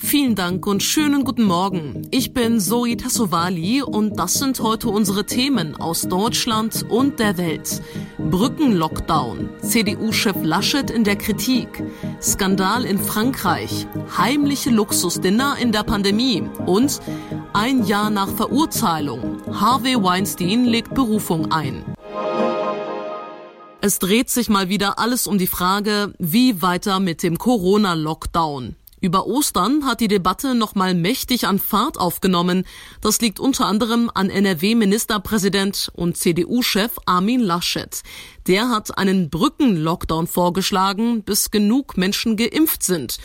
Vielen Dank und schönen guten Morgen. Ich bin Zoe Tassovali und das sind heute unsere Themen aus Deutschland und der Welt. Brückenlockdown, CDU-Chef Laschet in der Kritik, Skandal in Frankreich, heimliche Luxusdinner in der Pandemie und ein Jahr nach Verurteilung. Harvey Weinstein legt Berufung ein. Es dreht sich mal wieder alles um die Frage, wie weiter mit dem Corona-Lockdown. Über Ostern hat die Debatte nochmal mächtig an Fahrt aufgenommen. Das liegt unter anderem an NRW-Ministerpräsident und CDU-Chef Armin Laschet. Der hat einen Brückenlockdown vorgeschlagen, bis genug Menschen geimpft sind.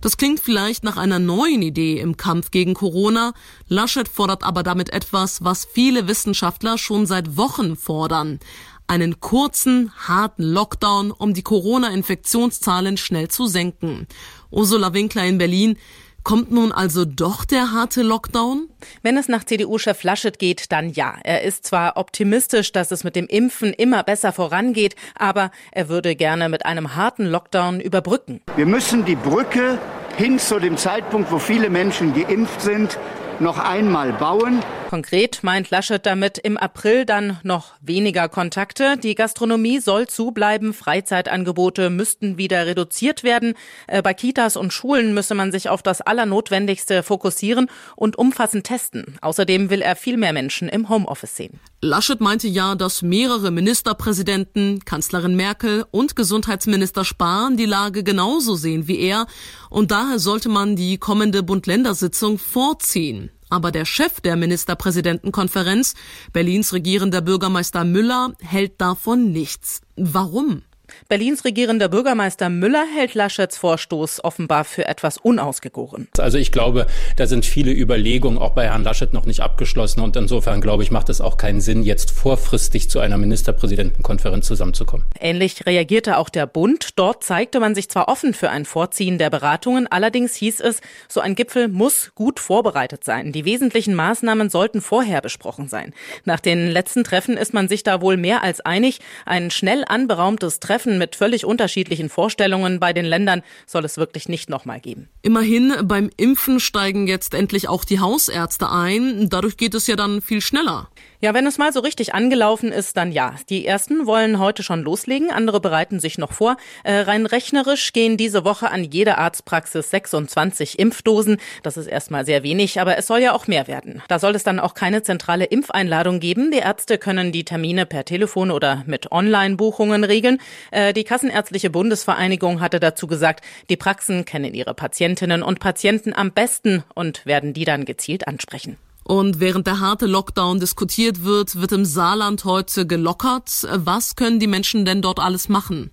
Das klingt vielleicht nach einer neuen Idee im Kampf gegen Corona. Laschet fordert aber damit etwas, was viele Wissenschaftler schon seit Wochen fordern. Einen kurzen, harten Lockdown, um die Corona-Infektionszahlen schnell zu senken. Ursula Winkler in Berlin. Kommt nun also doch der harte Lockdown? Wenn es nach CDU-Chef Laschet geht, dann ja. Er ist zwar optimistisch, dass es mit dem Impfen immer besser vorangeht, aber er würde gerne mit einem harten Lockdown überbrücken. Wir müssen die Brücke hin zu dem Zeitpunkt, wo viele Menschen geimpft sind, noch einmal bauen. Konkret meint Laschet damit im April dann noch weniger Kontakte. Die Gastronomie soll zubleiben. Freizeitangebote müssten wieder reduziert werden. Äh, bei Kitas und Schulen müsse man sich auf das Allernotwendigste fokussieren und umfassend testen. Außerdem will er viel mehr Menschen im Homeoffice sehen. Laschet meinte ja, dass mehrere Ministerpräsidenten, Kanzlerin Merkel und Gesundheitsminister Spahn die Lage genauso sehen wie er. Und daher sollte man die kommende Bund-Länder-Sitzung vorziehen. Aber der Chef der Ministerpräsidentenkonferenz, Berlins regierender Bürgermeister Müller, hält davon nichts. Warum? Berlins regierender Bürgermeister Müller hält Laschets Vorstoß offenbar für etwas unausgegoren. Also ich glaube, da sind viele Überlegungen auch bei Herrn Laschet noch nicht abgeschlossen und insofern glaube ich, macht es auch keinen Sinn, jetzt vorfristig zu einer Ministerpräsidentenkonferenz zusammenzukommen. Ähnlich reagierte auch der Bund. Dort zeigte man sich zwar offen für ein Vorziehen der Beratungen, allerdings hieß es, so ein Gipfel muss gut vorbereitet sein. Die wesentlichen Maßnahmen sollten vorher besprochen sein. Nach den letzten Treffen ist man sich da wohl mehr als einig. Ein schnell anberaumtes Treffen Treffen mit völlig unterschiedlichen Vorstellungen bei den Ländern soll es wirklich nicht nochmal geben. Immerhin, beim Impfen steigen jetzt endlich auch die Hausärzte ein. Dadurch geht es ja dann viel schneller. Ja, wenn es mal so richtig angelaufen ist, dann ja. Die ersten wollen heute schon loslegen, andere bereiten sich noch vor. Äh, rein rechnerisch gehen diese Woche an jede Arztpraxis 26 Impfdosen. Das ist erstmal sehr wenig, aber es soll ja auch mehr werden. Da soll es dann auch keine zentrale Impfeinladung geben. Die Ärzte können die Termine per Telefon oder mit Online-Buchungen regeln. Äh, die Kassenärztliche Bundesvereinigung hatte dazu gesagt, die Praxen kennen ihre Patientinnen und Patienten am besten und werden die dann gezielt ansprechen. Und während der harte Lockdown diskutiert wird, wird im Saarland heute gelockert. Was können die Menschen denn dort alles machen?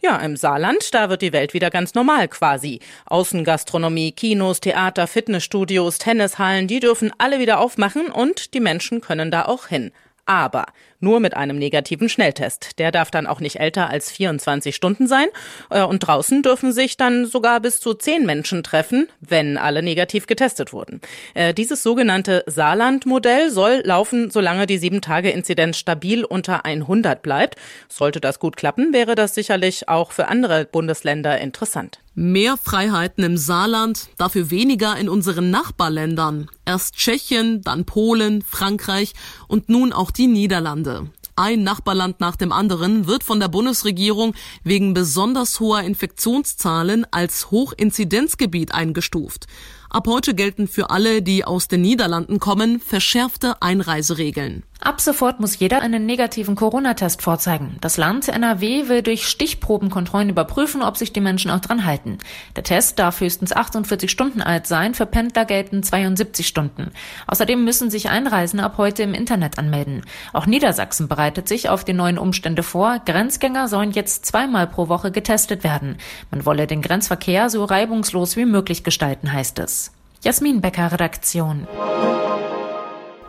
Ja, im Saarland, da wird die Welt wieder ganz normal quasi. Außengastronomie, Kinos, Theater, Fitnessstudios, Tennishallen, die dürfen alle wieder aufmachen und die Menschen können da auch hin aber nur mit einem negativen Schnelltest. Der darf dann auch nicht älter als 24 Stunden sein äh, und draußen dürfen sich dann sogar bis zu zehn Menschen treffen, wenn alle negativ getestet wurden. Äh, dieses sogenannte Saarland-Modell soll laufen, solange die 7-Tage-Inzidenz stabil unter 100 bleibt. Sollte das gut klappen, wäre das sicherlich auch für andere Bundesländer interessant. Mehr Freiheiten im Saarland, dafür weniger in unseren Nachbarländern. Erst Tschechien, dann Polen, Frankreich und nun auch die Niederlande. Ein Nachbarland nach dem anderen wird von der Bundesregierung wegen besonders hoher Infektionszahlen als Hochinzidenzgebiet eingestuft. Ab heute gelten für alle, die aus den Niederlanden kommen, verschärfte Einreiseregeln. Ab sofort muss jeder einen negativen Corona-Test vorzeigen. Das Land NRW will durch Stichprobenkontrollen überprüfen, ob sich die Menschen auch dran halten. Der Test darf höchstens 48 Stunden alt sein, für Pendler gelten 72 Stunden. Außerdem müssen sich Einreisende ab heute im Internet anmelden. Auch Niedersachsen bereitet sich auf die neuen Umstände vor. Grenzgänger sollen jetzt zweimal pro Woche getestet werden. Man wolle den Grenzverkehr so reibungslos wie möglich gestalten, heißt es. Jasmin Becker, Redaktion.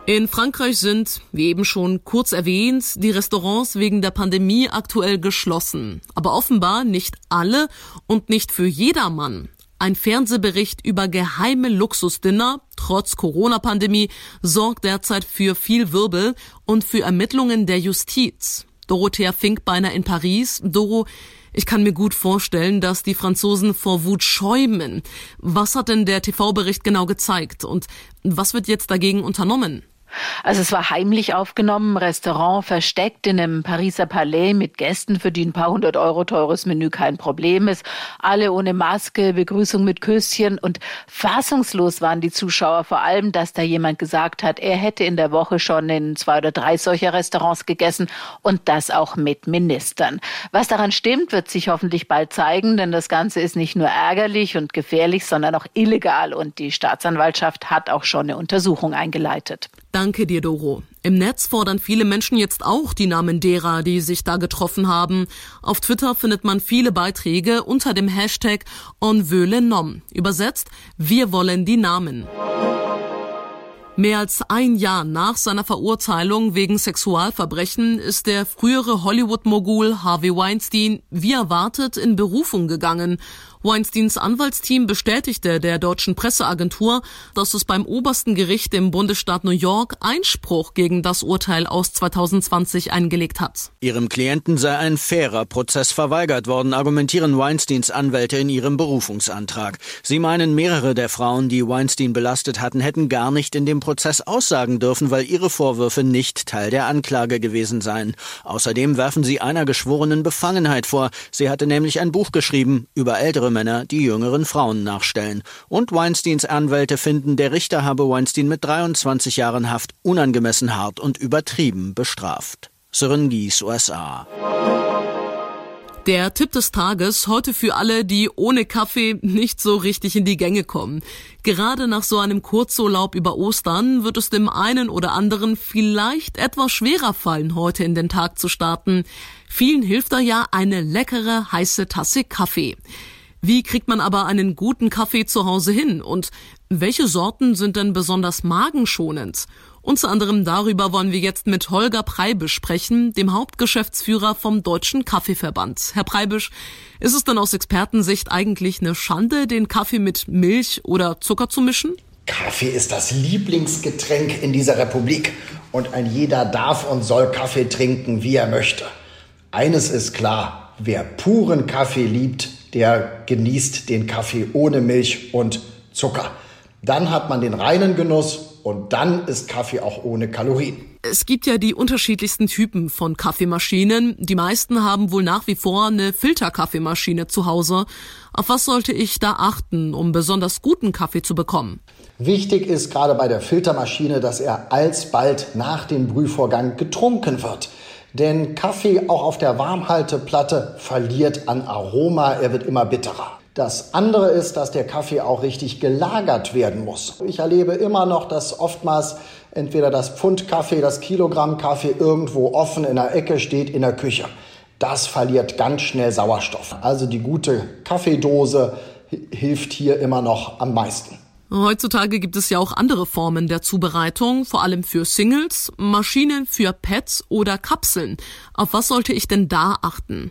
In Frankreich sind, wie eben schon kurz erwähnt, die Restaurants wegen der Pandemie aktuell geschlossen. Aber offenbar nicht alle und nicht für jedermann. Ein Fernsehbericht über geheime Luxusdinner, trotz Corona-Pandemie, sorgt derzeit für viel Wirbel und für Ermittlungen der Justiz. Dorothea Finkbeiner in Paris. Doro, ich kann mir gut vorstellen, dass die Franzosen vor Wut schäumen. Was hat denn der TV-Bericht genau gezeigt und was wird jetzt dagegen unternommen? Also es war heimlich aufgenommen, Restaurant versteckt in einem Pariser Palais mit Gästen, für die ein paar hundert Euro teures Menü kein Problem ist. Alle ohne Maske, Begrüßung mit Küsschen und fassungslos waren die Zuschauer vor allem, dass da jemand gesagt hat, er hätte in der Woche schon in zwei oder drei solcher Restaurants gegessen und das auch mit Ministern. Was daran stimmt, wird sich hoffentlich bald zeigen, denn das Ganze ist nicht nur ärgerlich und gefährlich, sondern auch illegal und die Staatsanwaltschaft hat auch schon eine Untersuchung eingeleitet. Danke dir, Doro. Im Netz fordern viele Menschen jetzt auch die Namen derer, die sich da getroffen haben. Auf Twitter findet man viele Beiträge unter dem Hashtag On veut. Übersetzt, wir wollen die Namen. Mehr als ein Jahr nach seiner Verurteilung wegen Sexualverbrechen ist der frühere Hollywood-Mogul Harvey Weinstein wie erwartet in Berufung gegangen. Weinsteins Anwaltsteam bestätigte der deutschen Presseagentur, dass es beim obersten Gericht im Bundesstaat New York Einspruch gegen das Urteil aus 2020 eingelegt hat. Ihrem Klienten sei ein fairer Prozess verweigert worden, argumentieren Weinsteins Anwälte in ihrem Berufungsantrag. Sie meinen, mehrere der Frauen, die Weinstein belastet hatten, hätten gar nicht in dem Prozess aussagen dürfen, weil ihre Vorwürfe nicht Teil der Anklage gewesen seien. Außerdem werfen sie einer geschworenen Befangenheit vor. Sie hatte nämlich ein Buch geschrieben über ältere Männer die jüngeren Frauen nachstellen. Und Weinsteins Anwälte finden, der Richter habe Weinstein mit 23 Jahren Haft unangemessen hart und übertrieben bestraft. Sören Gies, USA. Der Tipp des Tages heute für alle, die ohne Kaffee nicht so richtig in die Gänge kommen. Gerade nach so einem Kurzurlaub über Ostern wird es dem einen oder anderen vielleicht etwas schwerer fallen, heute in den Tag zu starten. Vielen hilft da ja eine leckere heiße Tasse Kaffee. Wie kriegt man aber einen guten Kaffee zu Hause hin und welche Sorten sind denn besonders magenschonend? Unter anderem darüber wollen wir jetzt mit Holger Preibisch sprechen, dem Hauptgeschäftsführer vom Deutschen Kaffeeverband. Herr Preibisch, ist es denn aus Expertensicht eigentlich eine Schande, den Kaffee mit Milch oder Zucker zu mischen? Kaffee ist das Lieblingsgetränk in dieser Republik und ein jeder darf und soll Kaffee trinken, wie er möchte. Eines ist klar, wer puren Kaffee liebt, der genießt den Kaffee ohne Milch und Zucker. Dann hat man den reinen Genuss und dann ist Kaffee auch ohne Kalorien. Es gibt ja die unterschiedlichsten Typen von Kaffeemaschinen. Die meisten haben wohl nach wie vor eine Filterkaffeemaschine zu Hause. Auf was sollte ich da achten, um besonders guten Kaffee zu bekommen? Wichtig ist gerade bei der Filtermaschine, dass er alsbald nach dem Brühvorgang getrunken wird. Denn Kaffee auch auf der Warmhalteplatte verliert an Aroma, er wird immer bitterer. Das andere ist, dass der Kaffee auch richtig gelagert werden muss. Ich erlebe immer noch, dass oftmals entweder das Pfund Kaffee, das Kilogramm Kaffee irgendwo offen in der Ecke steht in der Küche. Das verliert ganz schnell Sauerstoff. Also die gute Kaffeedose hilft hier immer noch am meisten. Heutzutage gibt es ja auch andere Formen der Zubereitung, vor allem für Singles, Maschinen für Pads oder Kapseln. Auf was sollte ich denn da achten?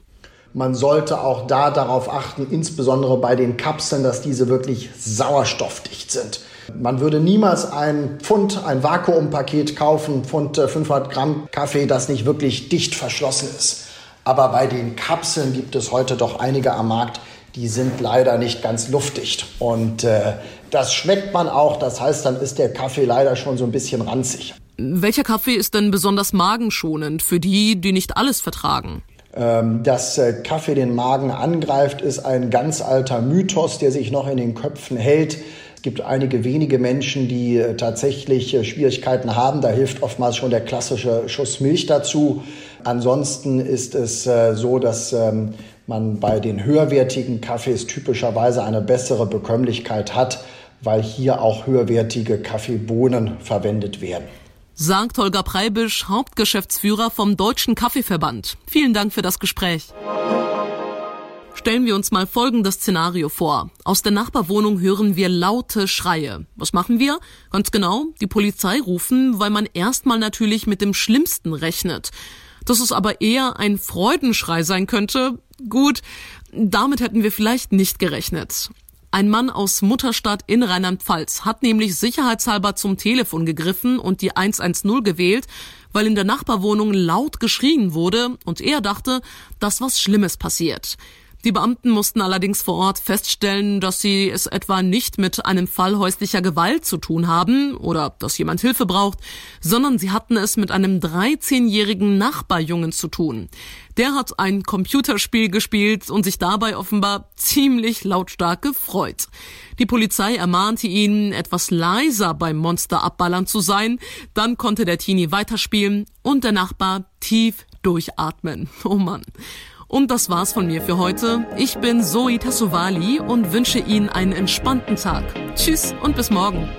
Man sollte auch da darauf achten, insbesondere bei den Kapseln, dass diese wirklich sauerstoffdicht sind. Man würde niemals ein Pfund, ein Vakuumpaket kaufen, Pfund 500 äh, Gramm Kaffee, das nicht wirklich dicht verschlossen ist. Aber bei den Kapseln gibt es heute doch einige am Markt, die sind leider nicht ganz luftdicht. Und äh, das schmeckt man auch. Das heißt, dann ist der Kaffee leider schon so ein bisschen ranzig. Welcher Kaffee ist denn besonders magenschonend für die, die nicht alles vertragen? Ähm, dass äh, Kaffee den Magen angreift, ist ein ganz alter Mythos, der sich noch in den Köpfen hält. Es gibt einige wenige Menschen, die äh, tatsächlich äh, Schwierigkeiten haben. Da hilft oftmals schon der klassische Schuss Milch dazu. Ansonsten ist es so, dass ähm, man bei den höherwertigen Kaffees typischerweise eine bessere Bekömmlichkeit hat, weil hier auch höherwertige Kaffeebohnen verwendet werden sagt Holger Preibisch, Hauptgeschäftsführer vom Deutschen Kaffeeverband. Vielen Dank für das Gespräch. Stellen wir uns mal folgendes Szenario vor. Aus der Nachbarwohnung hören wir laute Schreie. Was machen wir? Ganz genau, die Polizei rufen, weil man erstmal natürlich mit dem Schlimmsten rechnet. Dass es aber eher ein Freudenschrei sein könnte, gut, damit hätten wir vielleicht nicht gerechnet. Ein Mann aus Mutterstadt in Rheinland-Pfalz hat nämlich sicherheitshalber zum Telefon gegriffen und die 110 gewählt, weil in der Nachbarwohnung laut geschrien wurde und er dachte, dass was Schlimmes passiert. Die Beamten mussten allerdings vor Ort feststellen, dass sie es etwa nicht mit einem Fall häuslicher Gewalt zu tun haben oder dass jemand Hilfe braucht, sondern sie hatten es mit einem 13-jährigen Nachbarjungen zu tun. Der hat ein Computerspiel gespielt und sich dabei offenbar ziemlich lautstark gefreut. Die Polizei ermahnte ihn, etwas leiser beim Monster abballern zu sein. Dann konnte der Teenie weiterspielen und der Nachbar tief durchatmen. Oh Mann. Und das war's von mir für heute. Ich bin Zoe Tassovali und wünsche Ihnen einen entspannten Tag. Tschüss und bis morgen.